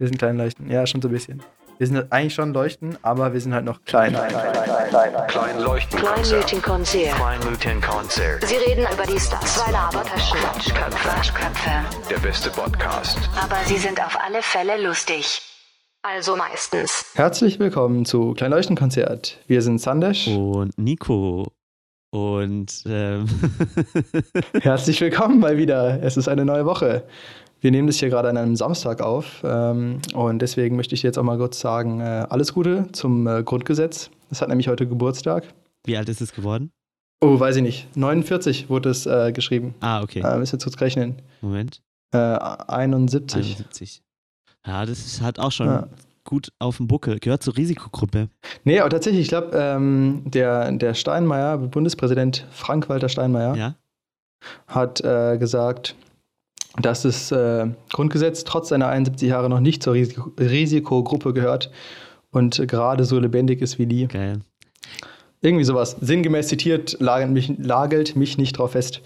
Wir sind klein leuchten. Ja, schon so ein bisschen. Wir sind eigentlich schon leuchten, aber wir sind halt noch klein. Klein, klein, klein, klein, klein leuchten. Kleinleuchtenkonzert. Kleinleuchtenkonzert. Sie reden über die Stars. Zwei Labertaschen. Quatschköpfe. Quatschköpfe. Der beste Podcast. Aber sie sind auf alle Fälle lustig. Also meistens. Herzlich willkommen zu Klein Leuchten Konzert. Wir sind Sandesh. Und Nico. Und ähm Herzlich willkommen mal wieder. Es ist eine neue Woche. Wir nehmen das hier gerade an einem Samstag auf ähm, und deswegen möchte ich jetzt auch mal kurz sagen, äh, alles Gute zum äh, Grundgesetz. Das hat nämlich heute Geburtstag. wie alt ist es geworden? Oh, weiß ich nicht. 49 wurde es äh, geschrieben. Ah, okay. Äh, müssen wir kurz rechnen. Moment. Äh, 71. 71. Ja, das ist halt auch schon Ja. gut auf dem Buckel. Gehört zur Risikogruppe. Nee, aber tatsächlich, ich glaube, ähm, der, der Steinmeier, Bundespräsident Frank-Walter Steinmeier, Ja? hat äh, gesagt, dass das äh, Grundgesetz trotz seiner 71 Jahre noch nicht zur Risiko Risikogruppe gehört und gerade so lebendig ist wie die. Geil. Irgendwie sowas. Sinngemäß zitiert, lagelt mich, lagelt mich nicht drauf fest.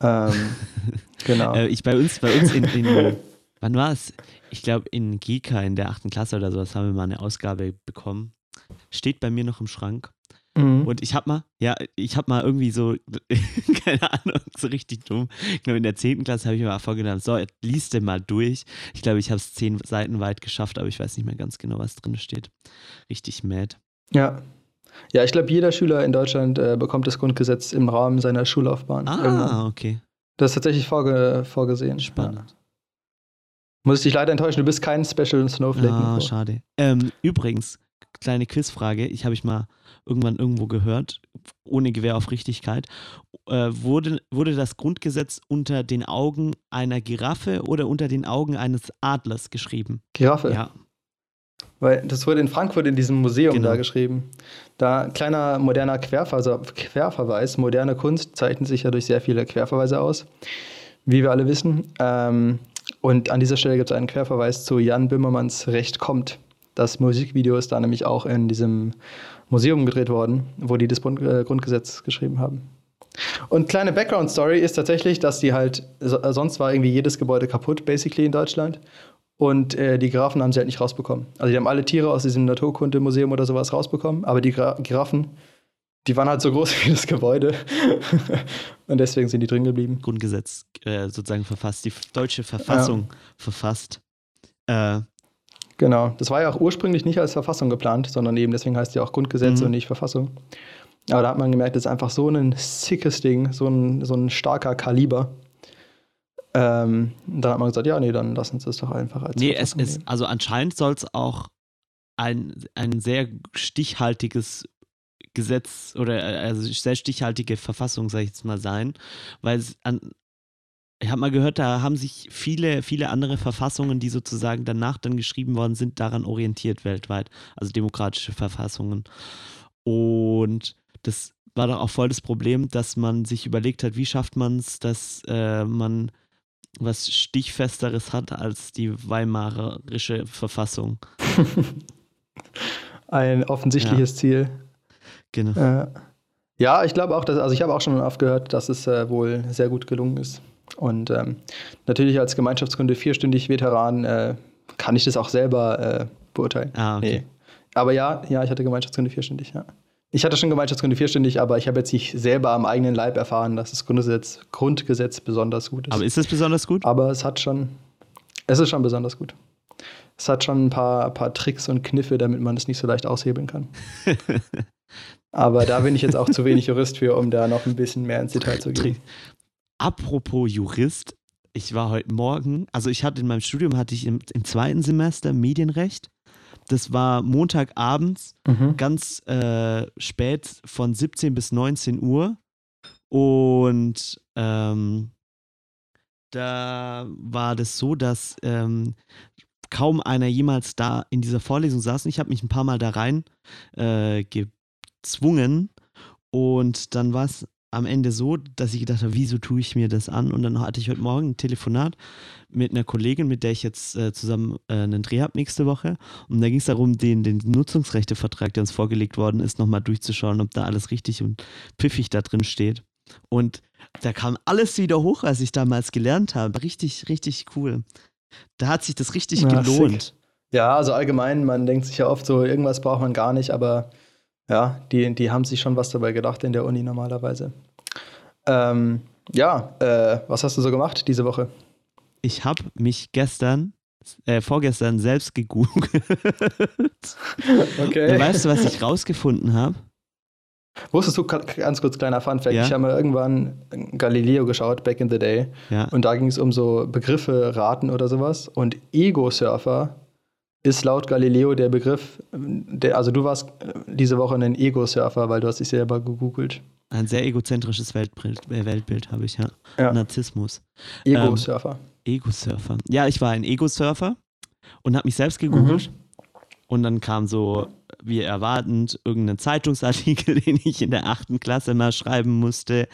Ähm, genau. Äh, ich bei uns, bei uns in, in wann war es? Ich glaube in Gika in der achten Klasse oder sowas haben wir mal eine Ausgabe bekommen. Steht bei mir noch im Schrank. Mhm. Und ich hab mal, ja, ich hab mal irgendwie so, keine Ahnung, so richtig dumm. Ich glaube, in der 10. Klasse habe ich mir mal vorgenommen, so, liest du mal durch. Ich glaube, ich habe es zehn Seiten weit geschafft, aber ich weiß nicht mehr ganz genau, was drin steht. Richtig mad. Ja. Ja, ich glaube, jeder Schüler in Deutschland äh, bekommt das Grundgesetz im Rahmen seiner Schullaufbahn. Irgendwann. Ah, okay. Das ist tatsächlich vorge vorgesehen. Spannend. Ja. Muss ich dich leider enttäuschen, du bist kein Special Snowflake. Ah, Nico. schade. Ähm, übrigens, kleine Quizfrage, ich habe ich mal irgendwann irgendwo gehört, ohne Gewehr auf Richtigkeit. Äh, wurde, wurde das Grundgesetz unter den Augen einer Giraffe oder unter den Augen eines Adlers geschrieben? Giraffe. Ja. Weil das wurde in Frankfurt in diesem Museum Genau. da geschrieben. Da kleiner moderner Querverse Querverweis. Moderne Kunst zeichnet sich ja durch sehr viele Querverweise aus, wie wir alle wissen. Ähm, und an dieser Stelle gibt es einen Querverweis zu Jan Böhmermanns Recht kommt. Das Musikvideo ist da nämlich auch in diesem Museum gedreht worden, wo die das äh, Grundgesetz geschrieben haben. Und kleine Background-Story ist tatsächlich, dass die halt, äh, sonst war irgendwie jedes Gebäude kaputt, basically in Deutschland. Und äh, die Giraffen haben sie halt nicht rausbekommen. Also die haben alle Tiere aus diesem Naturkundemuseum oder sowas rausbekommen, aber die Gra Giraffen, die waren halt so groß wie das Gebäude. Und deswegen sind die drin geblieben. Grundgesetz äh, sozusagen verfasst, die deutsche Verfassung verfasst. Äh, Genau. Das war ja auch ursprünglich nicht als Verfassung geplant, sondern eben deswegen heißt die auch Grundgesetz Mhm. und nicht Verfassung. Aber da hat man gemerkt, das ist einfach so ein sickes Ding, so ein, so ein starker Kaliber. Ähm, dann hat man gesagt, ja, nee, dann lass uns das doch einfach als nee, es Verfassung ist, nehmen. also anscheinend soll es auch ein, ein sehr stichhaltiges Gesetz oder äh, also sehr stichhaltige Verfassung, sag ich jetzt mal, sein, weil es an, ich habe mal gehört, da haben sich viele, viele andere Verfassungen, die sozusagen danach dann geschrieben worden sind, daran orientiert weltweit, also demokratische Verfassungen. Und das war doch auch voll das Problem, dass man sich überlegt hat, wie schafft man es, dass äh, man was Stichfesteres hat als die Weimarische Verfassung. Ein offensichtliches Ziel. Genau. Äh, ja, ich glaube auch, dass, also ich habe auch schon oft gehört, dass es äh, wohl sehr gut gelungen ist. Und ähm, natürlich als Gemeinschaftskunde vierstündig Veteran äh, kann ich das auch selber äh, beurteilen. Ah, okay. Nee. Aber ja, ja, ich hatte Gemeinschaftskunde vierstündig, ja. Ich hatte schon Gemeinschaftskunde vierstündig, aber ich habe jetzt nicht selber am eigenen Leib erfahren, dass das Grundgesetz, Grundgesetz besonders gut ist. Aber ist das besonders gut? Aber es hat schon, es ist schon besonders gut. Es hat schon ein paar, paar Tricks und Kniffe, damit man es nicht so leicht aushebeln kann. Aber da bin ich jetzt auch zu wenig Jurist für, um da noch ein bisschen mehr ins Detail zu gehen. Apropos Jurist, ich war heute Morgen, also ich hatte in meinem Studium hatte ich im, im zweiten Semester Medienrecht. Das war Montagabends, Mhm. ganz äh, spät von 17 bis 19 Uhr. Und ähm, da war das so, dass ähm, kaum einer jemals da in dieser Vorlesung saß. Und ich habe mich ein paar Mal da rein äh, gezwungen. Und dann war es am Ende so, dass ich gedacht habe, wieso tue ich mir das an? Und dann hatte ich heute Morgen ein Telefonat mit einer Kollegin, mit der ich jetzt äh, zusammen äh, einen Dreh habe nächste Woche. Und da ging es darum, den, den Nutzungsrechtevertrag, der uns vorgelegt worden ist, nochmal durchzuschauen, ob da alles richtig und pfiffig da drin steht. Und da kam alles wieder hoch, als ich damals gelernt habe. Richtig, richtig cool. Da hat sich das richtig Ja, gelohnt. sick. Ja, also allgemein, man denkt sich ja oft so, irgendwas braucht man gar nicht, aber ja, die, die haben sich schon was dabei gedacht in der Uni normalerweise. Ähm, ja, äh, was hast du so gemacht diese Woche? Ich habe mich gestern, äh, vorgestern selbst gegoogelt. Okay. Und weißt du, was ich rausgefunden habe? Wusstest du, ganz kurz kleiner Funfact, Ja. ich habe mal irgendwann Galileo geschaut, back in the day, Ja. und da ging es um so Begriffe raten oder sowas. Und Ego-Surfer ist laut Galileo der Begriff, der, also du warst äh, diese Woche ein Ego-Surfer, weil du hast dich selber gegoogelt. Ein sehr egozentrisches Weltbild, äh, Weltbild habe ich, ja. Ja. Narzissmus. Ego-Surfer. Ego-Surfer. Ja, ich war ein Ego-Surfer und habe mich selbst gegoogelt. Und dann kam so, wie erwartend, irgendein Zeitungsartikel, den ich in der achten Klasse mal schreiben musste.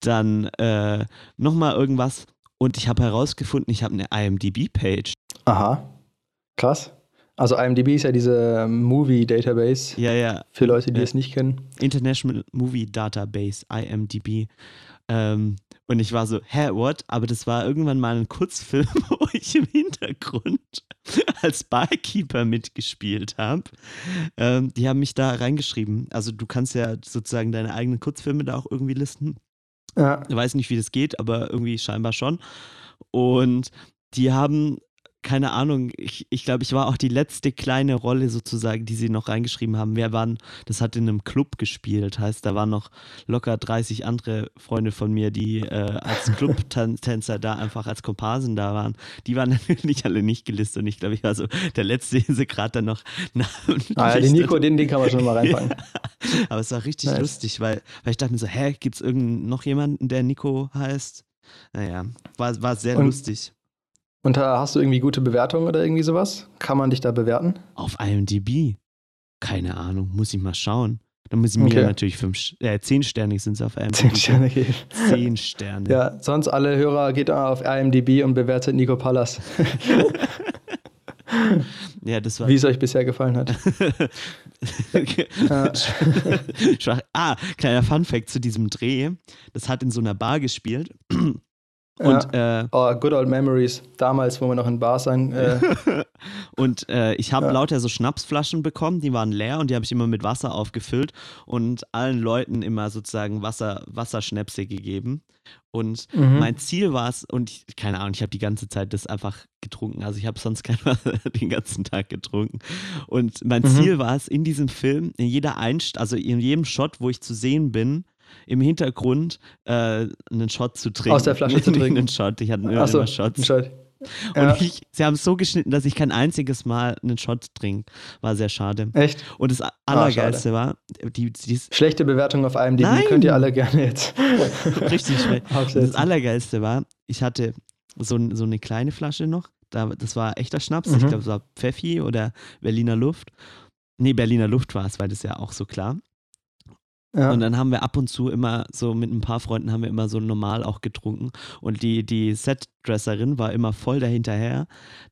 Dann äh, nochmal irgendwas. Und ich habe herausgefunden, ich habe eine IMDb-Page. Aha. Krass. Also IMDb ist ja diese Movie-Database Ja, ja. für Leute, die Ja. es nicht kennen. International Movie Database, IMDb. Ähm, und ich war so, hä, what? Aber das war irgendwann mal ein Kurzfilm, wo ich im Hintergrund als Barkeeper mitgespielt habe. Ähm, die haben mich da reingeschrieben. Also du kannst ja sozusagen deine eigenen Kurzfilme da auch irgendwie listen. Ja. Ich weiß nicht, wie das geht, aber irgendwie scheinbar schon. Und die haben, keine Ahnung, ich, ich glaube, ich war auch die letzte kleine Rolle sozusagen, die sie noch reingeschrieben haben. Wir waren, das hat in einem Club gespielt, heißt, da waren noch locker 30 andere Freunde von mir, die äh, als Clubtänzer da einfach als Komparsen da waren. Die waren natürlich alle nicht gelistet und ich glaube, ich war so der Letzte, den sie gerade dann noch Ah, ja, den Nico, den, den kann man schon mal reinfangen. aber es war richtig Nice. lustig, weil, weil ich dachte mir so, hä, gibt es noch jemanden, der Nico heißt? Naja, war, war sehr Und- lustig. Und da hast du irgendwie gute Bewertungen oder irgendwie sowas? Kann man dich da bewerten? Auf IMDb? Keine Ahnung, muss ich mal schauen. Dann muss ich mir Okay. natürlich fünf, äh, zehn Sterne sind es auf IMDb. Zehn Sterne geben. Zehn Sterne. Ja, sonst alle Hörer geht auf IMDb und bewertet Nico Pallas, Ja, das war. wie es euch bisher gefallen hat. Ja. Ah, kleiner Funfact zu diesem Dreh. Das hat in so einer Bar gespielt. Ja. Und äh, Oh, good old memories. Damals, wo wir noch in Bars sang. Äh, Und äh, ich habe Ja. lauter so Schnapsflaschen bekommen, die waren leer und die habe ich immer mit Wasser aufgefüllt und allen Leuten immer sozusagen Wasser, Wasserschnäpse gegeben. Und Mhm. mein Ziel war es, und ich, keine Ahnung, ich habe die ganze Zeit das einfach getrunken. Also ich habe sonst kein Wasser den ganzen Tag getrunken. Und mein Mhm. Ziel war es, in diesem Film, in jeder Einst, also in jedem Shot, wo ich zu sehen bin, im Hintergrund äh, einen Shot zu trinken. Aus der Flasche zu trinken. einen Shot. Ich hatte immer, Achso, immer Shots. Bescheid. Und Ja. ich, sie haben es so geschnitten, dass ich kein einziges Mal einen Shot trinke. War sehr schade. Echt? Und das Allergeilste war, die, die Schlechte Bewertung auf IMDb Nein. könnt ihr alle gerne jetzt richtig schlecht. Das. Allergeilste war, ich hatte so, so eine kleine Flasche noch. Da, das war echter Schnaps. Ich Mhm. glaube, es war Pfeffi oder Berliner Luft. Nee, Berliner Luft war es, weil das ja auch so klar. Ja. Und dann haben wir ab und zu immer so mit ein paar Freunden haben wir immer so normal auch getrunken. Und die, die Setdresserin war immer voll dahinterher,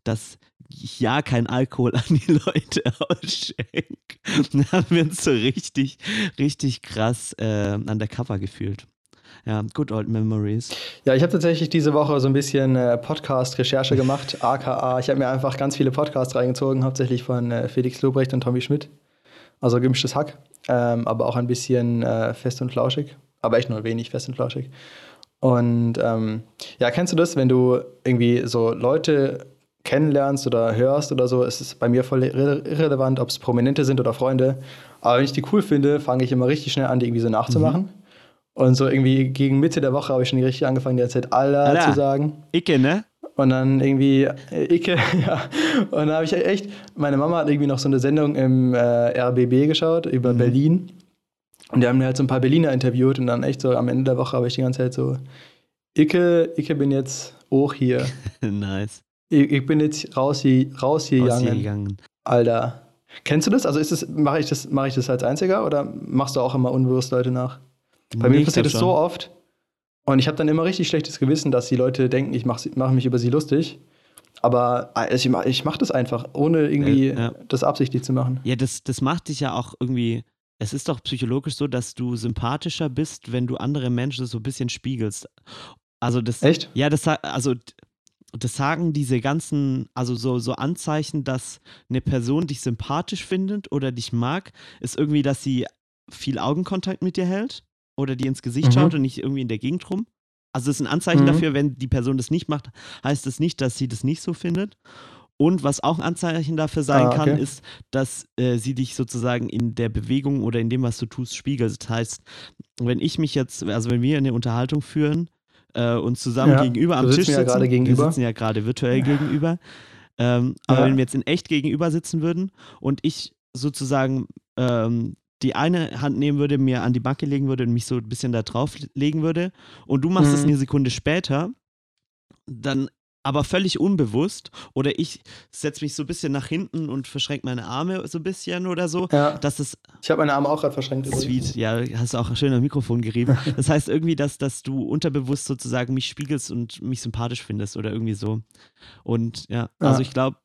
dass ich ja kein Alkohol an die Leute ausschenke. Dann haben wir uns so richtig, richtig krass äh, undercover gefühlt. Ja, good old memories. Ja, ich habe tatsächlich diese Woche so ein bisschen äh, Podcast-Recherche gemacht, aka ich habe mir einfach ganz viele Podcasts reingezogen, hauptsächlich von äh, Felix Lobrecht und Tommy Schmidt. Also gemischtes Hack, ähm, aber auch ein bisschen äh, fest und flauschig, aber echt nur wenig fest und flauschig. Und ähm, ja, kennst du das, wenn du irgendwie so Leute kennenlernst oder hörst oder so, ist es bei mir voll irre irrelevant, ob es Prominente sind oder Freunde. Aber wenn ich die cool finde, fange ich immer richtig schnell an, die irgendwie so nachzumachen. Und so irgendwie gegen Mitte der Woche habe ich schon richtig angefangen, die ganze Zeit Allah, Allah. zu sagen. Icke, ne? Und dann irgendwie äh, Icke, ja. Und dann habe ich echt, meine Mama hat irgendwie noch so eine Sendung im äh, RBB geschaut über Mhm. Berlin. Und die haben mir halt so ein paar Berliner interviewt und dann echt so am Ende der Woche habe ich die ganze Zeit so, Icke, Icke bin jetzt auch hier. nice. Ich, ich bin jetzt raus hier, raus hier. Ausgegangen. Alter. Kennst du das? Also ist das, mache ich das, mache ich das als einziger oder machst du auch immer unbewusst Leute nach? Bei Nee, mir passiert das so oft. Und ich habe dann immer richtig schlechtes Gewissen, dass die Leute denken, ich mache mach mich über sie lustig. Aber also ich mache ich mach das einfach, ohne irgendwie Ja, ja. das absichtlich zu machen. Ja, das, das macht dich ja auch irgendwie. Es ist doch psychologisch so, dass du sympathischer bist, wenn du andere Menschen so ein bisschen spiegelst. Also das. Echt? Ja, das also das sagen diese ganzen, also so, so Anzeichen, dass eine Person dich sympathisch findet oder dich mag, ist irgendwie, dass sie viel Augenkontakt mit dir hält oder dir ins Gesicht Mhm. schaut und nicht irgendwie in der Gegend rum. Also das ist ein Anzeichen Mhm. dafür, wenn die Person das nicht macht, heißt das nicht, dass sie das nicht so findet. Und was auch ein Anzeichen dafür sein Ah, kann, okay. ist, dass äh, sie dich sozusagen in der Bewegung oder in dem, was du tust, spiegelt. Das heißt, wenn ich mich jetzt, also wenn wir eine Unterhaltung führen, äh, uns zusammen Ja, gegenüber am Tisch sitzen ja gegenüber. wir sitzen ja gerade virtuell gegenüber, ähm, aber Ja. wenn wir jetzt in echt gegenüber sitzen würden und ich sozusagen ähm, die eine Hand nehmen würde, mir an die Backe legen würde und mich so ein bisschen da drauf legen würde und du machst es Mhm. eine Sekunde später, dann aber völlig unbewusst oder ich setze mich so ein bisschen nach hinten und verschränke meine Arme so ein bisschen oder so, Ja, dass es ich habe meine Arme auch gerade verschränkt. übrigens. Sweet, ja, hast du auch schön am Mikrofon gerieben. Das heißt irgendwie, dass, dass du unterbewusst sozusagen mich spiegelst und mich sympathisch findest oder irgendwie so. Und ja, Ja. also ich glaube,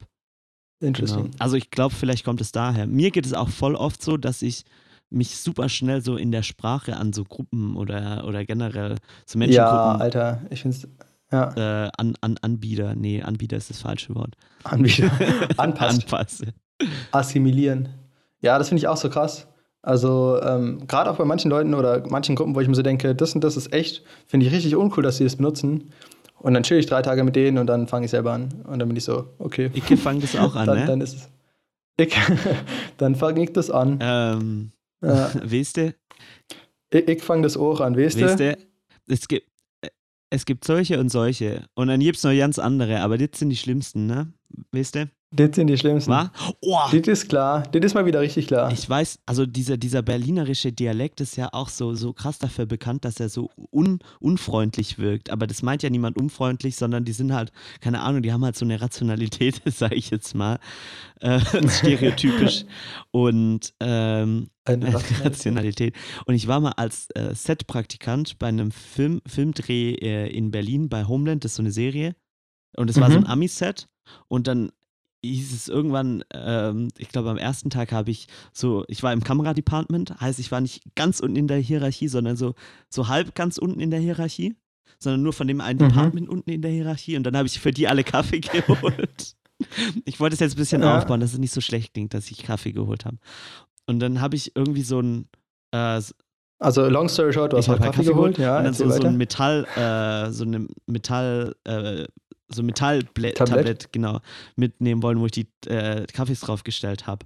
genau. Interesting. also ich glaube, vielleicht kommt es daher. Mir geht es auch voll oft so, dass ich mich super schnell so in der Sprache an so Gruppen oder, oder generell so Ja, Menschengruppen Alter, ich finde es. Ja, äh, an, an Anbieter, nee, Anbieter ist das falsche Wort. anbieten. Anpasst. Anpasse. assimilieren. Ja, das finde ich auch so krass. Also, ähm, gerade auch bei manchen Leuten oder manchen Gruppen, wo ich mir so denke, das und das ist echt, finde ich richtig uncool, dass sie das benutzen. Und dann chill ich drei Tage mit denen und dann fange ich selber an. Und dann bin ich so, okay. Ich fange das auch an, dann, ne? dann ist es. Ich, dann fange ich das an. Ähm, Ja, weißt du, ich ich fange das auch an, weißt Weißt du? du, es gibt, es gibt solche und solche. Und dann gibt es noch ganz andere, aber das sind die schlimmsten, ne? Weißt du? Das sind die schlimmsten. War? Oh, Das ist klar. Das ist mal wieder richtig klar. ich weiß, also dieser, dieser berlinerische Dialekt ist ja auch so, so krass dafür bekannt, dass er so un, unfreundlich wirkt. Aber das meint ja niemand unfreundlich, sondern die sind halt, keine Ahnung, die haben halt so eine Rationalität, sage ich jetzt mal, äh, stereotypisch. Und ähm, Eine Rationalität. Und ich war mal als äh, Set-Praktikant bei einem Film, Filmdreh äh, in Berlin bei Homeland, das ist so eine Serie. Und es war so Mhm. ein Ami-Set. Und dann hieß es irgendwann, ähm, ich glaube am ersten Tag habe ich so, ich war im Kameradepartment, heißt ich war nicht ganz unten in der Hierarchie, sondern so, so halb ganz unten in der Hierarchie, sondern nur von dem einen Mhm. Department unten in der Hierarchie. Und dann habe ich für die alle Kaffee geholt. ich wollte es jetzt ein bisschen Ja. aufbauen, dass es nicht so schlecht klingt, dass ich Kaffee geholt habe. Und dann habe ich irgendwie so ein, äh, Also, long story short, du hast ich halt habe Kaffee, geholt. Ja, und dann so, so ein Metall, äh, so eine Metall, äh, so Metalltablett, Tablett? Tablett, genau, mitnehmen wollen, wo ich die äh, Kaffees draufgestellt habe.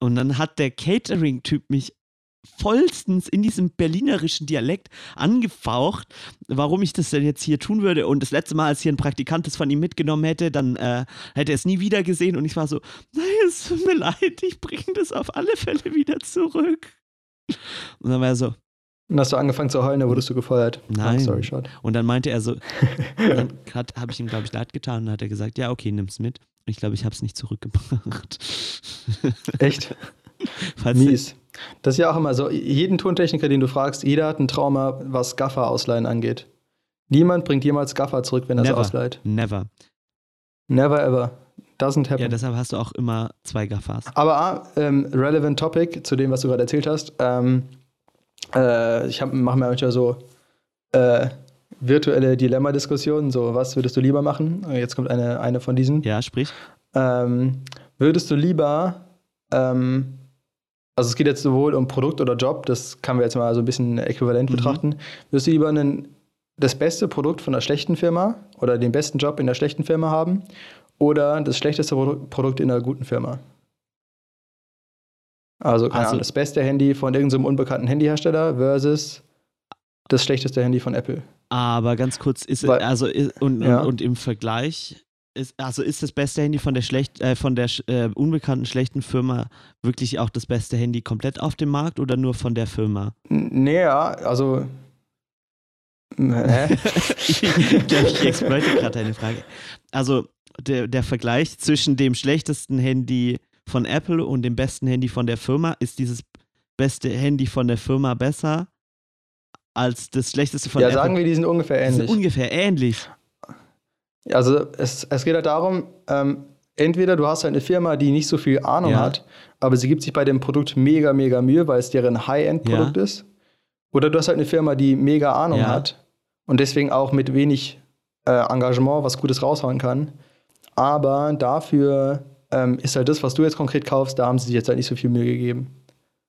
Und dann hat der Catering-Typ mich vollstens in diesem berlinerischen Dialekt angefaucht, warum ich das denn jetzt hier tun würde. Und das letzte Mal, als hier ein Praktikant das von ihm mitgenommen hätte, dann äh, hätte er es nie wieder gesehen. Und ich war so, nein, es tut mir leid, ich bringe das auf alle Fälle wieder zurück. Und dann war er so, Und hast du angefangen zu heulen, da wurdest du gefeuert. Nein. Long story short. Und dann meinte er so, dann habe ich ihm, glaube ich, leid getan und dann hat er gesagt, ja, okay, nimm's mit. Und ich glaube, ich habe es nicht zurückgebracht. Echt? Falls Mies. Das ist ja auch immer so. Jeden Tontechniker, den du fragst, jeder hat ein Trauma, was Gaffer ausleihen angeht. Niemand bringt jemals Gaffer zurück, wenn er es ausleiht. Never. Never ever. Doesn't happen. Ja, deshalb hast du auch immer zwei Gaffas. Aber ähm, relevant topic zu dem, was du gerade erzählt hast. Ähm, äh, ich mache mir manchmal so äh, virtuelle Dilemma-Diskussionen. So, was würdest du lieber machen? Äh, Jetzt kommt eine, eine von diesen. Ja, sprich. Ähm, würdest du lieber, ähm, also es geht jetzt sowohl um Produkt oder Job, das kann wir jetzt mal so ein bisschen äquivalent Mhm. betrachten. Würdest du lieber einen, das beste Produkt von einer schlechten Firma oder den besten Job in der schlechten Firma haben oder das schlechteste Produ Produkt in einer guten Firma? Also, Also- Ahnung, das beste Handy von irgendeinem unbekannten Handyhersteller versus das schlechteste Handy von Apple. Aber ganz kurz, ist Weil- also ist, und, Ja. und, und im Vergleich, ist, also ist das beste Handy von der schlecht, äh, von der äh, unbekannten schlechten Firma wirklich auch das beste Handy komplett auf dem Markt oder nur von der Firma? N- Nee, ja, also. Hä? ich ich exploite gerade deine Frage. Also der, der Vergleich zwischen dem schlechtesten Handy von Apple und dem besten Handy von der Firma, ist dieses beste Handy von der Firma besser als das schlechteste von ja, Apple? sagen wir, die sind ungefähr Die sind ähnlich. ungefähr ähnlich. Also es, es geht halt darum, ähm, entweder du hast halt eine Firma, die nicht so viel Ahnung Ja. hat, aber sie gibt sich bei dem Produkt mega, mega Mühe, weil es deren High-End-Produkt ist. Oder du hast halt eine Firma, die mega Ahnung Ja. hat und deswegen auch mit wenig äh, Engagement was Gutes raushauen kann. Aber dafür ähm, ist halt das, was du jetzt konkret kaufst, da haben sie sich jetzt halt nicht so viel Mühe gegeben.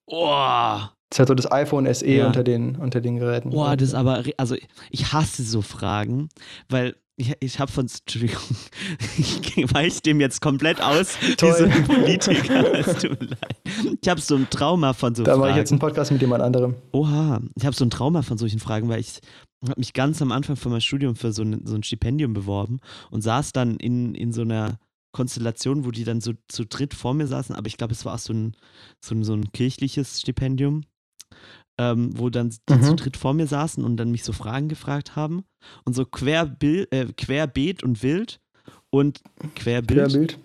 Boah. Das ist halt so das iPhone SE Ja. unter, den, unter den Geräten. Boah, das ist aber, also ich hasse so Fragen, weil ich, ich habe von, Entschuldigung, ich weiche dem jetzt komplett aus, Toll. ein Politiker, es tut mir leid. Ich habe so ein Trauma von so da mache ich Fragen. jetzt einen Podcast mit jemand anderem. Oha, ich habe so ein Trauma von solchen Fragen, weil ich habe mich ganz am Anfang von meinem Studium für so ein, so ein Stipendium beworben und saß dann in, in so einer Konstellation, wo die dann so zu dritt vor mir saßen, aber ich glaube, es war auch so ein, so ein, so ein kirchliches Stipendium, ähm, wo dann die Mhm. zu dritt vor mir saßen und dann mich so Fragen gefragt haben und so querbil äh, querbeet und wild und querbild Querbild.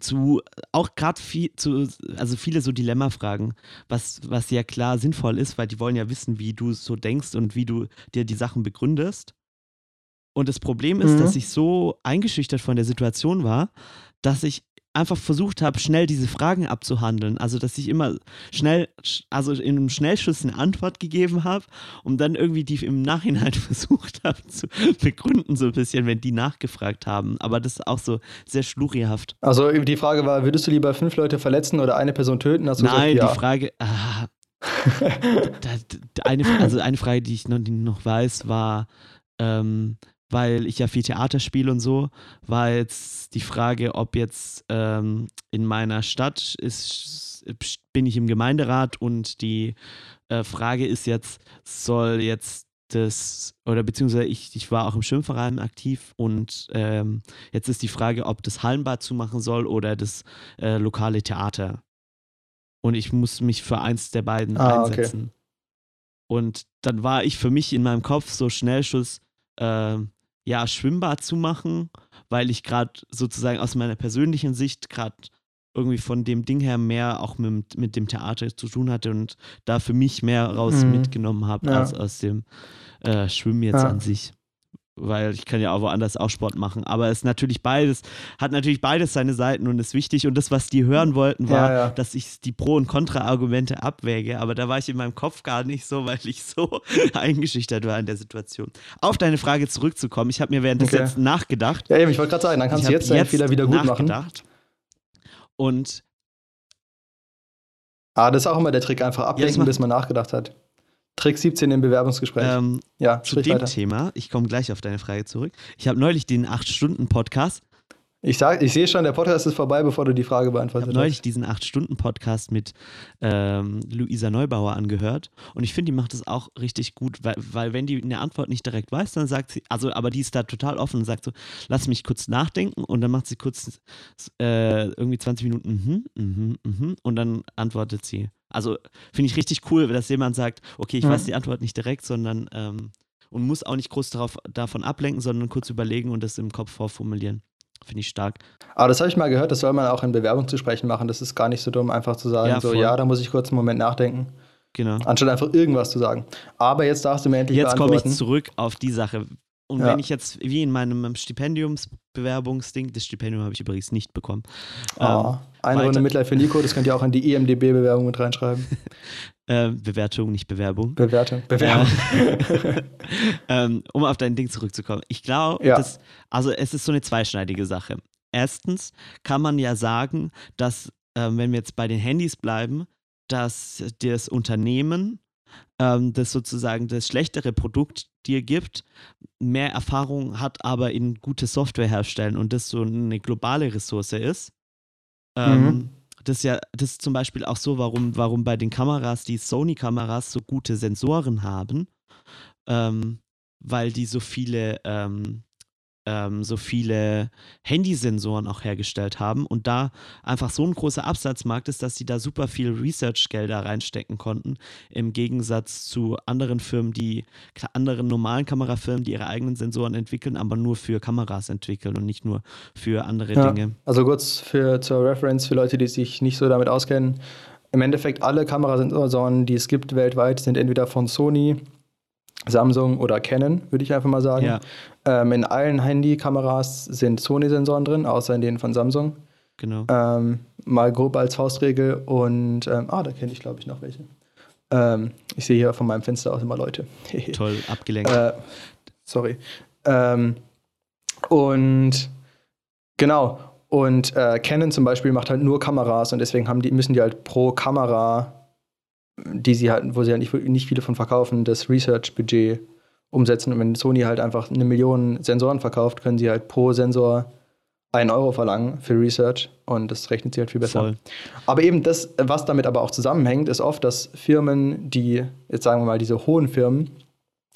zu auch gerade viel zu also viele so Dilemmafragen, was was ja klar sinnvoll ist, weil die wollen ja wissen, wie du so denkst und wie du dir die Sachen begründest. Und das Problem ist, Mhm. dass ich so eingeschüchtert von der Situation war, dass ich einfach versucht habe, schnell diese Fragen abzuhandeln. Also, dass ich immer schnell, also in einem Schnellschuss eine Antwort gegeben habe und dann irgendwie die im Nachhinein versucht habe zu begründen, so ein bisschen, wenn die nachgefragt haben. Aber das ist auch so sehr schlurihaft. Also die Frage war, würdest du lieber fünf Leute verletzen oder eine Person töten? Nein, gesagt, die Frage. Ah, da, da, eine, also eine Frage, die ich noch, die noch weiß, war, ähm, weil ich ja viel Theater spiele und so, war jetzt die Frage, ob jetzt ähm, in meiner Stadt ist, bin ich im Gemeinderat und die äh, Frage ist jetzt, soll jetzt das, oder beziehungsweise ich, ich war auch im Schwimmverein aktiv und ähm, jetzt ist die Frage, ob das Hallenbad zumachen soll oder das äh, lokale Theater. Und ich muss mich für eins der beiden Ah, okay. einsetzen. Und dann war ich für mich in meinem Kopf so Schnellschuss, ähm, ja, Schwimmbad zu machen, weil ich gerade sozusagen aus meiner persönlichen Sicht gerade irgendwie von dem Ding her mehr auch mit, mit dem Theater zu tun hatte und da für mich mehr raus Mhm. mitgenommen habe Ja. als aus dem äh, Schwimmen jetzt Ja. an sich. Weil ich kann ja auch woanders auch Sport machen. Aber es ist natürlich beides, hat natürlich beides seine Seiten und ist wichtig. Und das, was die hören wollten, war, Ja, ja. dass ich die Pro- und Kontra-Argumente abwäge. Aber da war ich in meinem Kopf gar nicht so, weil ich so eingeschüchtert war in der Situation. Auf deine Frage zurückzukommen, ich habe mir währenddessen Okay. jetzt nachgedacht. Ja, eben, ich wollte gerade sagen, dann kannst du jetzt deinen Fehler wieder gut machen. nachgedacht. Und Ah, das ist auch immer der Trick, einfach ablenken, macht- bis man nachgedacht hat. Trick 17 im Bewerbungsgespräch. ähm, ja, zu dem weiter. Thema, ich komme gleich auf deine Frage zurück. Ich habe neulich den 8-Stunden-Podcast Ich, sag, ich sehe schon, der Podcast ist vorbei, bevor du die Frage Ich beantwortet habe neulich diesen 8-Stunden-Podcast mit ähm, Luisa Neubauer angehört und ich finde, die macht das auch richtig gut, weil, weil wenn die eine Antwort nicht direkt weiß, dann sagt sie, also aber die ist da total offen und sagt so, lass mich kurz nachdenken und dann macht sie kurz äh, irgendwie 20 Minuten mhm, mhm, mhm und dann antwortet sie. Also finde ich richtig cool, dass jemand sagt, okay, ich Mhm. weiß die Antwort nicht direkt, sondern ähm, und muss auch nicht groß darauf, davon ablenken, sondern kurz überlegen und das im Kopf vorformulieren. Finde ich stark. Aber das habe ich mal gehört, das soll man auch in Bewerbungsgesprächen machen. Das ist gar nicht so dumm, einfach zu sagen, Ja, so, ja, da muss ich kurz einen Moment nachdenken, Genau. anstatt einfach irgendwas zu sagen. Aber jetzt darfst du mir endlich Jetzt komme ich zurück auf die Sache. Und Ja. wenn ich jetzt, wie in meinem Stipendiumsbewerbungsding, das Stipendium habe ich übrigens nicht bekommen. Ah, eine weiter- Runde Mitleid für Nico, das könnt ihr auch in die IMDB-Bewerbung mit reinschreiben. Ähm, äh, Bewertung, nicht Bewerbung. Bewertung. Bewerbung. ähm, um auf dein Ding zurückzukommen. Ich glaube, Ja. dass, also es ist so eine zweischneidige Sache. Erstens kann man ja sagen, dass, ähm, wenn wir jetzt bei den Handys bleiben, dass das Unternehmen, ähm, das sozusagen das schlechtere Produkt dir gibt, mehr Erfahrung hat, aber in gute Software herstellen und das so eine globale Ressource ist. Ähm, Mhm. Das ist ja, das ist zum Beispiel auch so, warum, warum bei den Kameras, die Sony-Kameras so gute Sensoren haben, ähm, weil die so viele, ähm, ähm, so viele Handysensoren auch hergestellt haben und da einfach so ein großer Absatzmarkt ist, dass sie da super viel Research-Gelder reinstecken konnten, im Gegensatz zu anderen Firmen, die, anderen normalen Kamerafirmen, die ihre eigenen Sensoren entwickeln, aber nur für Kameras entwickeln und nicht nur für andere Ja. Dinge. Also kurz für, zur Reference für Leute, die sich nicht so damit auskennen. Im Endeffekt alle Kamerasensoren, die es gibt weltweit, sind entweder von Sony, Samsung oder Canon, würde ich einfach mal sagen. Ja. Ähm, in allen Handykameras sind Sony-Sensoren drin, außer in denen von Samsung. Genau. Ähm, mal grob als Faustregel und ähm, ah, da kenne ich glaube ich noch welche. Ähm, ich sehe hier von meinem Fenster aus immer Leute. Toll abgelenkt. Äh, sorry. Ähm, Und genau. Und äh, Canon zum Beispiel macht halt nur Kameras und deswegen haben die, müssen die halt pro Kamera, die sie halt, wo sie halt nicht, nicht viele von verkaufen, das Research-Budget umsetzen. Und wenn Sony halt einfach eine Million Sensoren verkauft, können sie halt pro Sensor einen Euro verlangen für Research und das rechnet sich halt viel besser. Voll. Aber eben das, was damit aber auch zusammenhängt, ist oft, dass Firmen, die, jetzt sagen wir mal, diese hohen Firmen,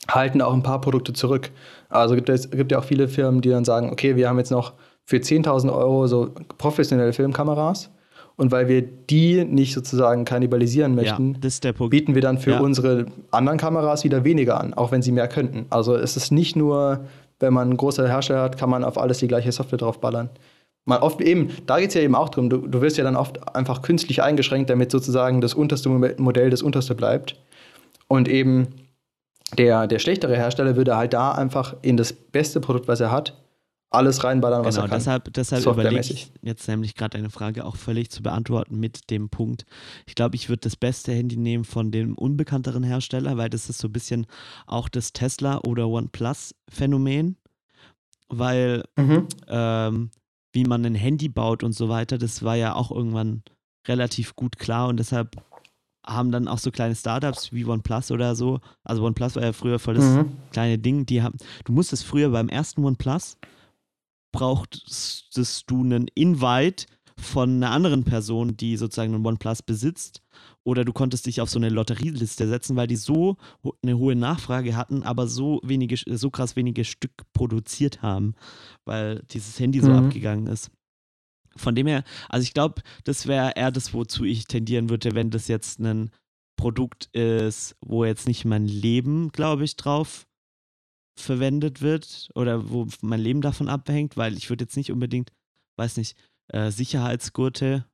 halten auch ein paar Produkte zurück. Also gibt es gibt ja auch viele Firmen, die dann sagen, okay, wir haben jetzt noch für 10.000 Euro so professionelle Filmkameras und weil wir die nicht sozusagen kannibalisieren möchten, Ja, bieten wir dann für Ja. unsere anderen Kameras wieder weniger an, auch wenn sie mehr könnten. Also es ist nicht nur, wenn man einen großen Hersteller hat, kann man auf alles die gleiche Software draufballern. Man oft eben, da geht es ja eben auch drum, du, du wirst ja dann oft einfach künstlich eingeschränkt, damit sozusagen das unterste Mo- Modell das unterste bleibt. Und eben der, der schlechtere Hersteller würde halt da einfach in das beste Produkt, was er hat, alles reinballern, was Genau, er kann. deshalb, deshalb überlege ich jetzt nämlich gerade eine Frage auch völlig zu beantworten mit dem Punkt. Ich glaube, ich würde das beste Handy nehmen von dem unbekannteren Hersteller, weil das ist so ein bisschen auch das Tesla oder OnePlus-Phänomen, weil Mhm. ähm, wie man ein Handy baut und so weiter, das war ja auch irgendwann relativ gut klar und deshalb haben dann auch so kleine Startups wie OnePlus oder so, also OnePlus war ja früher voll das Mhm. kleine Ding, die haben, du musstest früher beim ersten OnePlus, brauchtest du einen Invite von einer anderen Person, die sozusagen einen OnePlus besitzt, oder du konntest dich auf so eine Lotterieliste setzen, weil die so eine hohe Nachfrage hatten, aber so wenige, so krass wenige Stück produziert haben, weil dieses Handy so Mhm. abgegangen ist. Von dem her, also ich glaube, das wäre eher das, wozu ich tendieren würde, wenn das jetzt ein Produkt ist, wo jetzt nicht mein Leben, glaube ich, drauf verwendet wird oder wo mein Leben davon abhängt, weil ich würde jetzt nicht unbedingt, weiß nicht, äh, Sicherheitsgurte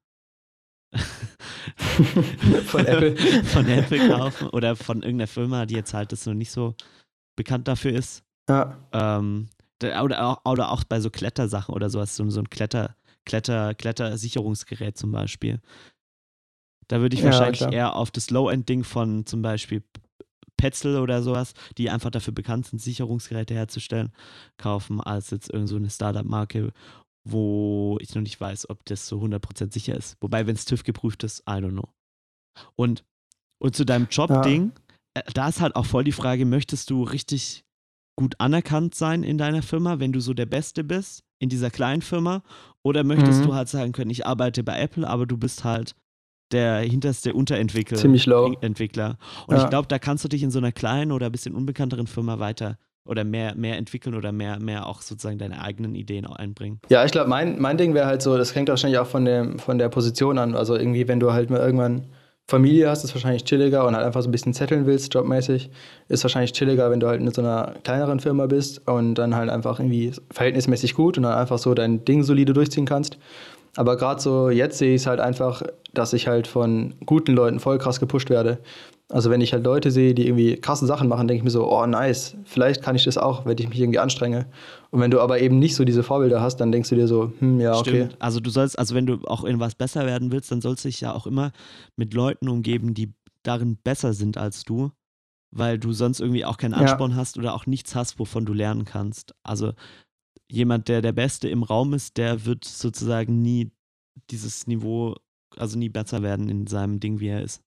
Von Apple. von Apple kaufen oder von irgendeiner Firma, die jetzt halt das noch nicht so bekannt dafür ist. Ja. Ähm, oder, auch, oder auch bei so Klettersachen oder sowas, so, so ein Kletter, Kletter, Klettersicherungsgerät zum Beispiel. Da würde ich Ja, wahrscheinlich klar. eher auf das Low-End-Ding von zum Beispiel Petzl oder sowas, die einfach dafür bekannt sind, Sicherungsgeräte herzustellen, kaufen, als jetzt irgend so eine Startup-Marke, wo ich noch nicht weiß, ob das so 100% sicher ist. Wobei, wenn es TÜV geprüft ist, I don't know. Und, und zu deinem Job-Ding, äh, da ist halt auch voll die Frage, möchtest du richtig gut anerkannt sein in deiner Firma, wenn du so der Beste bist in dieser kleinen Firma? Oder möchtest Mhm. du halt sagen können, ich arbeite bei Apple, aber du bist halt der hinterste Unterentwickler. Ziemlich low. Entwickler. Und Ja. ich glaube, da kannst du dich in so einer kleinen oder ein bisschen unbekannteren Firma weiter oder mehr, mehr entwickeln oder mehr, mehr auch sozusagen deine eigenen Ideen einbringen. Ja, ich glaube, mein, mein Ding wäre halt so, das hängt wahrscheinlich auch von, dem, von der Position an. Also irgendwie, wenn du halt mal irgendwann Familie hast, ist wahrscheinlich chilliger und halt einfach so ein bisschen zetteln willst, jobmäßig, ist wahrscheinlich chilliger, wenn du halt in so einer kleineren Firma bist und dann halt einfach irgendwie verhältnismäßig gut und dann einfach so dein Ding solide durchziehen kannst. Aber gerade so jetzt sehe ich es halt einfach, dass ich halt von guten Leuten voll krass gepusht werde. Also wenn ich halt Leute sehe, die irgendwie krasse Sachen machen, denke ich mir so, oh nice, vielleicht kann ich das auch, wenn ich mich irgendwie anstrenge. Und wenn du aber eben nicht so diese Vorbilder hast, dann denkst du dir so, hm, ja, okay. Stimmt. Also du sollst, also wenn du auch in was besser werden willst, dann sollst du dich ja auch immer mit Leuten umgeben, die darin besser sind als du, weil du sonst irgendwie auch keinen Ja. Ansporn hast oder auch nichts hast, wovon du lernen kannst. Also jemand, der der Beste im Raum ist, der wird sozusagen nie dieses Niveau, also nie besser werden in seinem Ding, wie er ist.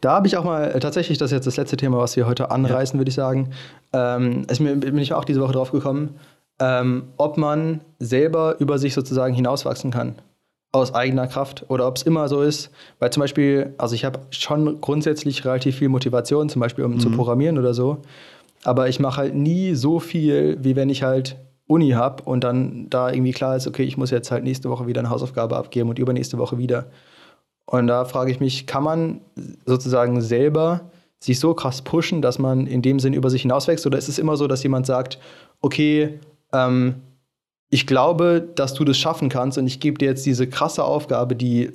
Da habe ich auch mal äh, tatsächlich, das ist jetzt das letzte Thema, was wir heute anreißen, würde ich sagen. Ähm, ist mir, bin ich auch diese Woche drauf gekommen, ähm, ob man selber über sich sozusagen hinauswachsen kann. Aus eigener Kraft. Oder ob es immer so ist. Weil zum Beispiel, also ich habe schon grundsätzlich relativ viel Motivation, zum Beispiel um zu Mhm. programmieren oder so. Aber ich mache halt nie so viel, wie wenn ich halt Uni habe und dann da irgendwie klar ist, okay, ich muss jetzt halt nächste Woche wieder eine Hausaufgabe abgeben und übernächste Woche wieder. Und da frage ich mich, kann man sozusagen selber sich so krass pushen, dass man in dem Sinn über sich hinauswächst? Oder ist es immer so, dass jemand sagt, okay, ähm, ich glaube, dass du das schaffen kannst und ich gebe dir jetzt diese krasse Aufgabe, die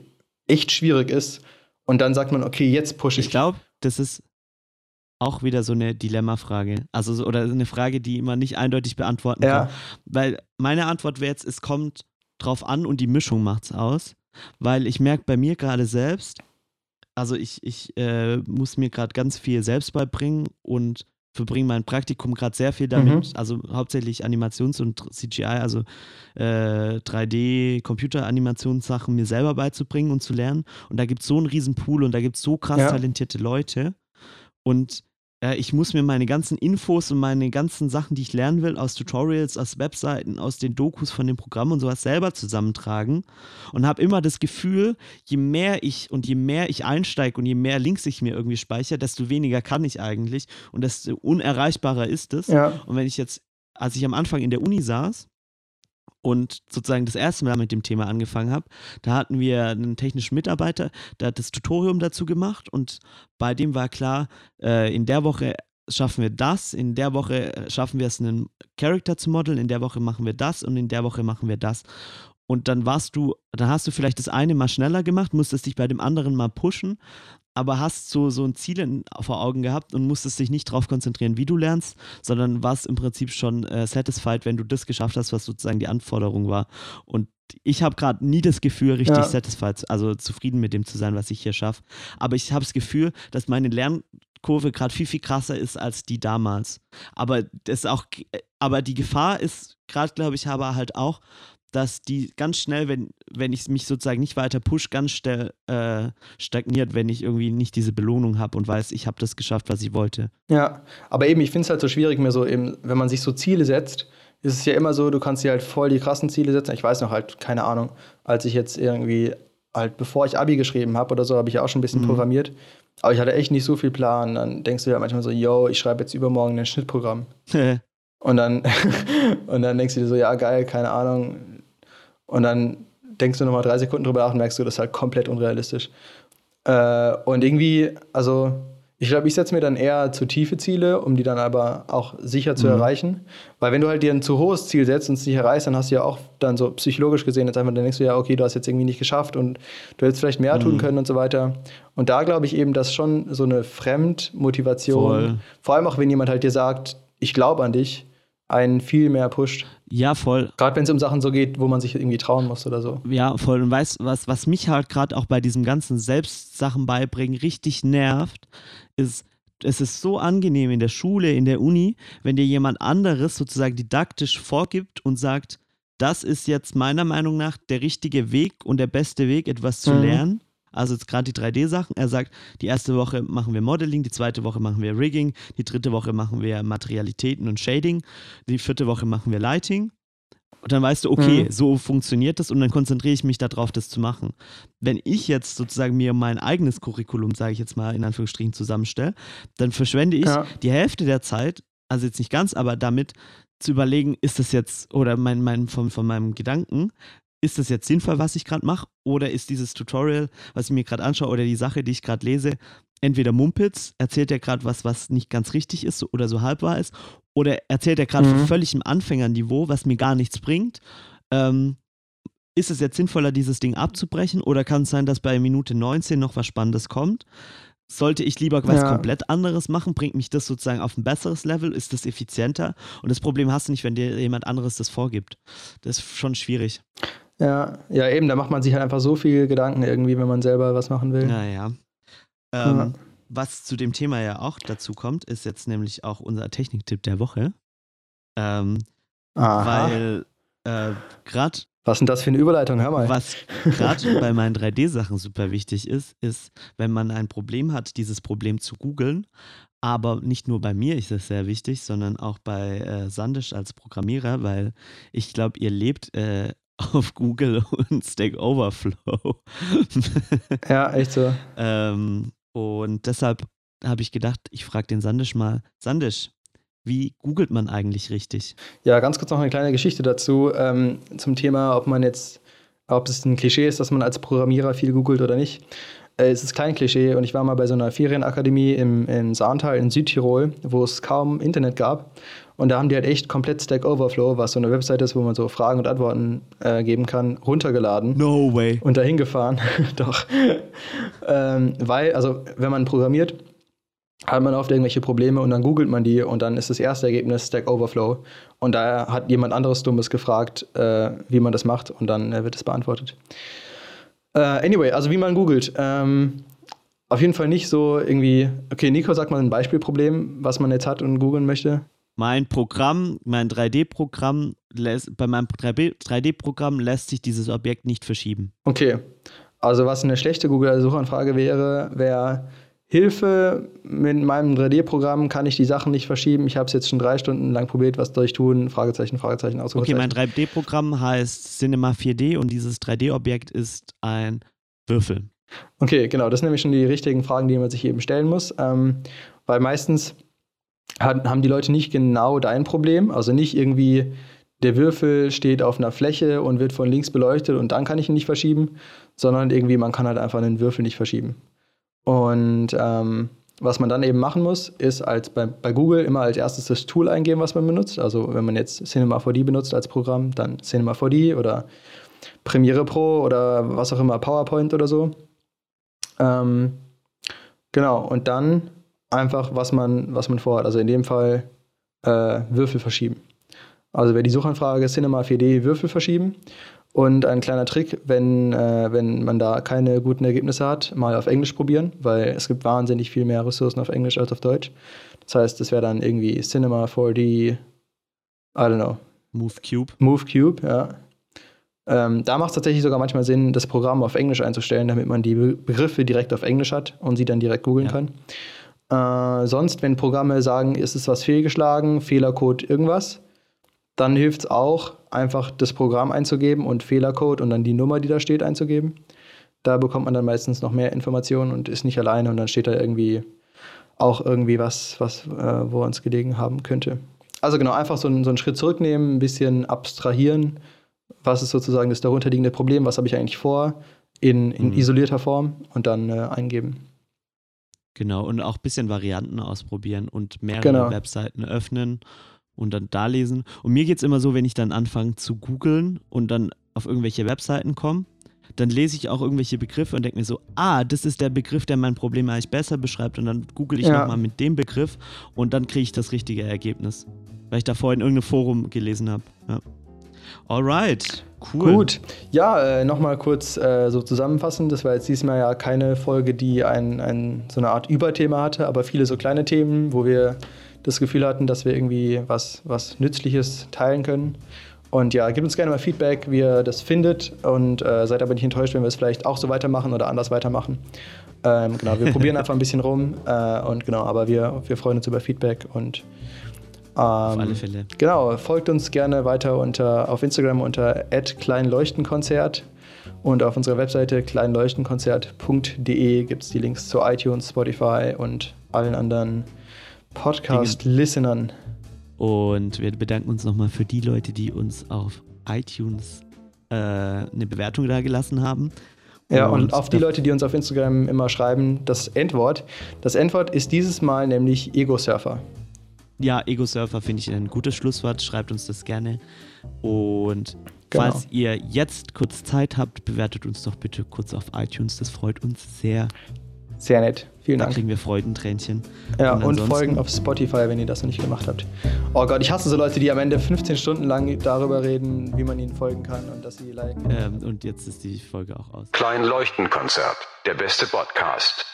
echt schwierig ist. Und dann sagt man, okay, jetzt pushe ich. Ich glaube, das ist auch wieder so eine Dilemmafrage. Also so, oder eine Frage, die man nicht eindeutig beantworten Ja. kann. Weil meine Antwort wäre jetzt, es kommt drauf an und die Mischung macht's aus. Weil ich merke bei mir gerade selbst, also ich, ich äh, muss mir gerade ganz viel selbst beibringen und verbringe mein Praktikum gerade sehr viel damit, Mhm. also hauptsächlich Animations- und CGI, also äh, 3D-Computeranimationssachen mir selber beizubringen und zu lernen. Und da gibt es so einen riesen Pool und da gibt es so krass Ja. talentierte Leute. Und äh, ich muss mir meine ganzen Infos und meine ganzen Sachen, die ich lernen will, aus Tutorials, aus Webseiten, aus den Dokus von dem Programm und sowas selber zusammentragen. Und habe immer das Gefühl, je mehr ich und je mehr ich einsteige und je mehr Links ich mir irgendwie speichere, desto weniger kann ich eigentlich und desto unerreichbarer ist es. Ja. Und wenn ich jetzt, als ich am Anfang in der Uni saß und sozusagen das erste Mal mit dem Thema angefangen habe, da hatten wir einen technischen Mitarbeiter, der hat das Tutorium dazu gemacht und bei dem war klar, äh, in der Woche schaffen wir das, in der Woche äh, schaffen wir es, einen Charakter zu modeln, in der Woche machen wir das und in der Woche machen wir das. Und dann warst du, dann hast du vielleicht das eine mal schneller gemacht, musstest dich bei dem anderen mal pushen, aber hast so, so ein Ziel in, vor Augen gehabt und musstest dich nicht darauf konzentrieren, wie du lernst, sondern warst im Prinzip schon äh, satisfied, wenn du das geschafft hast, was sozusagen die Anforderung war. Und ich habe gerade nie das Gefühl, richtig Ja. satisfied, also zufrieden mit dem zu sein, was ich hier schaffe. Aber ich habe das Gefühl, dass meine Lernkurve gerade viel, viel krasser ist als die damals. Aber das auch, aber die Gefahr ist gerade, glaube ich, aber halt auch, dass die ganz schnell, wenn, wenn ich mich sozusagen nicht weiter push, ganz schnell äh, stagniert, wenn ich irgendwie nicht diese Belohnung habe und weiß, ich habe das geschafft, was ich wollte. Ja, aber eben, ich finde es halt so schwierig, mir so eben, wenn man sich so Ziele setzt, ist es ja immer so, du kannst dir halt voll die krassen Ziele setzen. Ich weiß noch halt, keine Ahnung, als ich jetzt irgendwie, halt bevor ich Abi geschrieben habe oder so, habe ich ja auch schon ein bisschen Mhm. programmiert. Aber ich hatte echt nicht so viel Plan. Dann denkst du ja manchmal so, yo, ich schreibe jetzt übermorgen ein Schnittprogramm. Und dann, und dann denkst du dir so, ja, geil, keine Ahnung. Und dann denkst du nochmal drei Sekunden drüber nach und merkst du, das ist halt komplett unrealistisch. Äh, und irgendwie, also, ich glaube, ich setze mir dann eher zu tiefe Ziele, um die dann aber auch sicher zu Mhm. erreichen. Weil wenn du halt dir ein zu hohes Ziel setzt und es nicht erreichst, dann hast du ja auch dann so psychologisch gesehen jetzt einfach, dann denkst du ja, okay, du hast jetzt irgendwie nicht geschafft und du hättest vielleicht mehr tun Mhm. können und so weiter. Und da glaube ich eben, dass schon so eine Fremdmotivation, Voll. vor allem auch wenn jemand halt dir sagt, ich glaube an dich, einen viel mehr pusht. ja, voll. Gerade wenn es um Sachen so geht, wo man sich irgendwie trauen muss oder so. Ja, voll. Und weißt was, was mich halt gerade auch bei diesem ganzen Selbstsachen beibringen richtig nervt, ist, es ist so angenehm in der Schule, in der Uni, wenn dir jemand anderes sozusagen didaktisch vorgibt und sagt, das ist jetzt meiner Meinung nach der richtige Weg und der beste Weg, etwas zu Mhm. lernen. Also jetzt gerade die 3D-Sachen. Er sagt, die erste Woche machen wir Modeling, die zweite Woche machen wir Rigging, die dritte Woche machen wir Materialitäten und Shading, die vierte Woche machen wir Lighting. Und dann weißt du, okay, Mhm. so funktioniert das und dann konzentriere ich mich darauf, das zu machen. Wenn ich jetzt sozusagen mir mein eigenes Curriculum, sage ich jetzt mal in Anführungsstrichen, zusammenstelle, dann verschwende ich Ja. die Hälfte der Zeit, also jetzt nicht ganz, aber damit zu überlegen, ist das jetzt, oder mein, mein, von, von meinem Gedanken, ist das jetzt sinnvoll, was ich gerade mache, oder ist dieses Tutorial, was ich mir gerade anschaue, oder die Sache, die ich gerade lese, entweder Mumpitz, erzählt er gerade was, was nicht ganz richtig ist oder so halb wahr ist, oder erzählt er gerade Mhm. von völligem Anfängerniveau, was mir gar nichts bringt. Ähm, ist es jetzt sinnvoller, dieses Ding abzubrechen, oder kann es sein, dass bei Minute 19 noch was Spannendes kommt? Sollte ich lieber was Ja. komplett anderes machen? Bringt mich das sozusagen auf ein besseres Level? Ist das effizienter? Und das Problem hast du nicht, wenn dir jemand anderes das vorgibt. Das ist schon schwierig. Ja, ja, eben, da macht man sich halt einfach so viel Gedanken irgendwie, wenn man selber was machen will. Naja. Ähm, Ja. Was zu dem Thema ja auch dazu kommt, ist jetzt nämlich auch unser Techniktipp der Woche. Ähm, weil äh, gerade was denn das für eine Überleitung? Hör mal. was gerade bei meinen 3D-Sachen super wichtig ist, ist, wenn man ein Problem hat, dieses Problem zu googeln. Aber nicht nur bei mir ist es sehr wichtig, sondern auch bei äh, Sandisch als Programmierer, weil ich glaube, ihr lebt äh, auf Google und Stack Overflow. Ja, echt so. ähm, und deshalb habe ich gedacht, ich frage den Sandisch mal, Sandisch, wie googelt man eigentlich richtig? Ja, ganz kurz noch eine kleine Geschichte dazu ähm, zum Thema, ob man jetzt, ob es ein Klischee ist, dass man als Programmierer viel googelt oder nicht. Äh, es ist kein Klischee und ich war mal bei so einer Ferienakademie im, im Saartal in Südtirol, wo es kaum Internet gab. Und da haben die halt echt komplett Stack Overflow, was so eine Website ist, wo man so Fragen und Antworten äh, geben kann, runtergeladen. No way. und dahin gefahren. Doch. ähm, weil, also, wenn man programmiert, hat man oft irgendwelche Probleme und dann googelt man die und dann ist das erste Ergebnis Stack Overflow. Und da hat jemand anderes Dummes gefragt, äh, wie man das macht und dann äh, wird es beantwortet. Äh, anyway, also wie man googelt. Ähm, auf jeden Fall nicht so irgendwie. Okay, Nico, sag mal ein Beispielproblem, was man jetzt hat und googeln möchte. Mein Programm, mein 3D-Programm, lässt- bei meinem 3D-Programm lässt sich dieses Objekt nicht verschieben. Okay. Also, was eine schlechte Google-Suchanfrage wäre, wäre Hilfe, mit meinem 3D-Programm kann ich die Sachen nicht verschieben. Ich habe es jetzt schon drei Stunden lang probiert, was soll ich tun? Fragezeichen, Fragezeichen, Okay, Ausrufezeichen. mein 3D-Programm heißt Cinema 4D und dieses 3D-Objekt ist ein Würfel. Okay, genau, das sind nämlich schon die richtigen Fragen, die man sich eben stellen muss. Ähm, weil meistens hat, haben die Leute nicht genau dein Problem, also nicht irgendwie der Würfel steht auf einer Fläche und wird von links beleuchtet und dann kann ich ihn nicht verschieben, sondern irgendwie man kann halt einfach einen Würfel nicht verschieben. Und ähm, was man dann eben machen muss, ist als bei, bei Google immer als erstes das Tool eingeben, was man benutzt. Also wenn man jetzt Cinema 4D benutzt als Programm, dann Cinema 4D oder Premiere Pro oder was auch immer, PowerPoint oder so. Ähm, genau, und dann einfach, was man, was man vorhat. Also in dem Fall äh, Würfel verschieben. Also wäre die Suchanfrage Cinema 4D Würfel verschieben. Und ein kleiner Trick, wenn, äh, wenn man da keine guten Ergebnisse hat, mal auf Englisch probieren, weil es gibt wahnsinnig viel mehr Ressourcen auf Englisch als auf Deutsch. Das heißt, das wäre dann irgendwie Cinema 4D, I don't know, Move Cube. Move Cube, ja. Ähm, da macht es tatsächlich sogar manchmal Sinn, das Programm auf Englisch einzustellen, damit man die Be Begriffe direkt auf Englisch hat und sie dann direkt googeln Ja. kann. Äh, sonst, wenn Programme sagen, ist es was fehlgeschlagen, Fehlercode, irgendwas, dann hilft es auch, einfach das Programm einzugeben und Fehlercode und dann die Nummer, die da steht, einzugeben. Da bekommt man dann meistens noch mehr Informationen und ist nicht alleine und dann steht da irgendwie auch irgendwie was, was äh, wo uns gelegen haben könnte. Also genau, einfach so, einen- so einen Schritt zurücknehmen, ein bisschen abstrahieren. Was ist sozusagen das darunterliegende Problem? Was habe ich eigentlich vor? In, in Mhm. isolierter Form und dann äh, eingeben. Genau, und auch ein bisschen Varianten ausprobieren und mehrere Genau. Webseiten öffnen und dann da lesen. Und mir geht es immer so, wenn ich dann anfange zu googeln und dann auf irgendwelche Webseiten komme, dann lese ich auch irgendwelche Begriffe und denke mir so, ah, das ist der Begriff, der mein Problem eigentlich besser beschreibt. Und dann google ich Ja. nochmal mit dem Begriff und dann kriege ich das richtige Ergebnis. Weil ich da vorhin irgendein Forum gelesen habe. Ja. Alright, cool. Gut. Ja, äh, nochmal kurz äh, so zusammenfassend. Das war jetzt diesmal ja keine Folge, die ein, ein, so eine Art Überthema hatte, aber viele so kleine Themen, wo wir das Gefühl hatten, dass wir irgendwie was, was Nützliches teilen können. Und ja, gebt uns gerne mal Feedback, wie ihr das findet. Und äh, seid aber nicht enttäuscht, wenn wir es vielleicht auch so weitermachen oder anders weitermachen. Ähm, genau, wir probieren einfach ein bisschen rum. Äh, und genau, aber wir, wir freuen uns über Feedback und Auf ähm, alle Fälle. Genau, folgt uns gerne weiter unter, auf Instagram unter kleinleuchtenkonzert und auf unserer Webseite kleinleuchtenkonzert.de gibt es die Links zu iTunes, Spotify und allen anderen Podcast-Listenern. Und wir bedanken uns nochmal für die Leute, die uns auf iTunes äh, eine Bewertung da gelassen haben. Ja, und auf die Leute, die uns auf Instagram immer schreiben, das Endwort. Das Endwort ist dieses Mal nämlich Ego-Surfer. Ja, Ego-Surfer finde ich ein gutes Schlusswort. Schreibt uns das gerne. Und Genau. falls ihr jetzt kurz Zeit habt, bewertet uns doch bitte kurz auf iTunes. Das freut uns sehr. Sehr nett. Vielen Da Dank. kriegen wir Freudentränchen. Ja, und, ansonsten- folgen auf Spotify, wenn ihr das noch nicht gemacht habt. Oh Gott, ich hasse so Leute, die am Ende 15 Stunden lang darüber reden, wie man ihnen folgen kann und dass sie liken. Ähm, und jetzt ist die Folge auch aus. Klein Leuchtenkonzert. Der beste Podcast.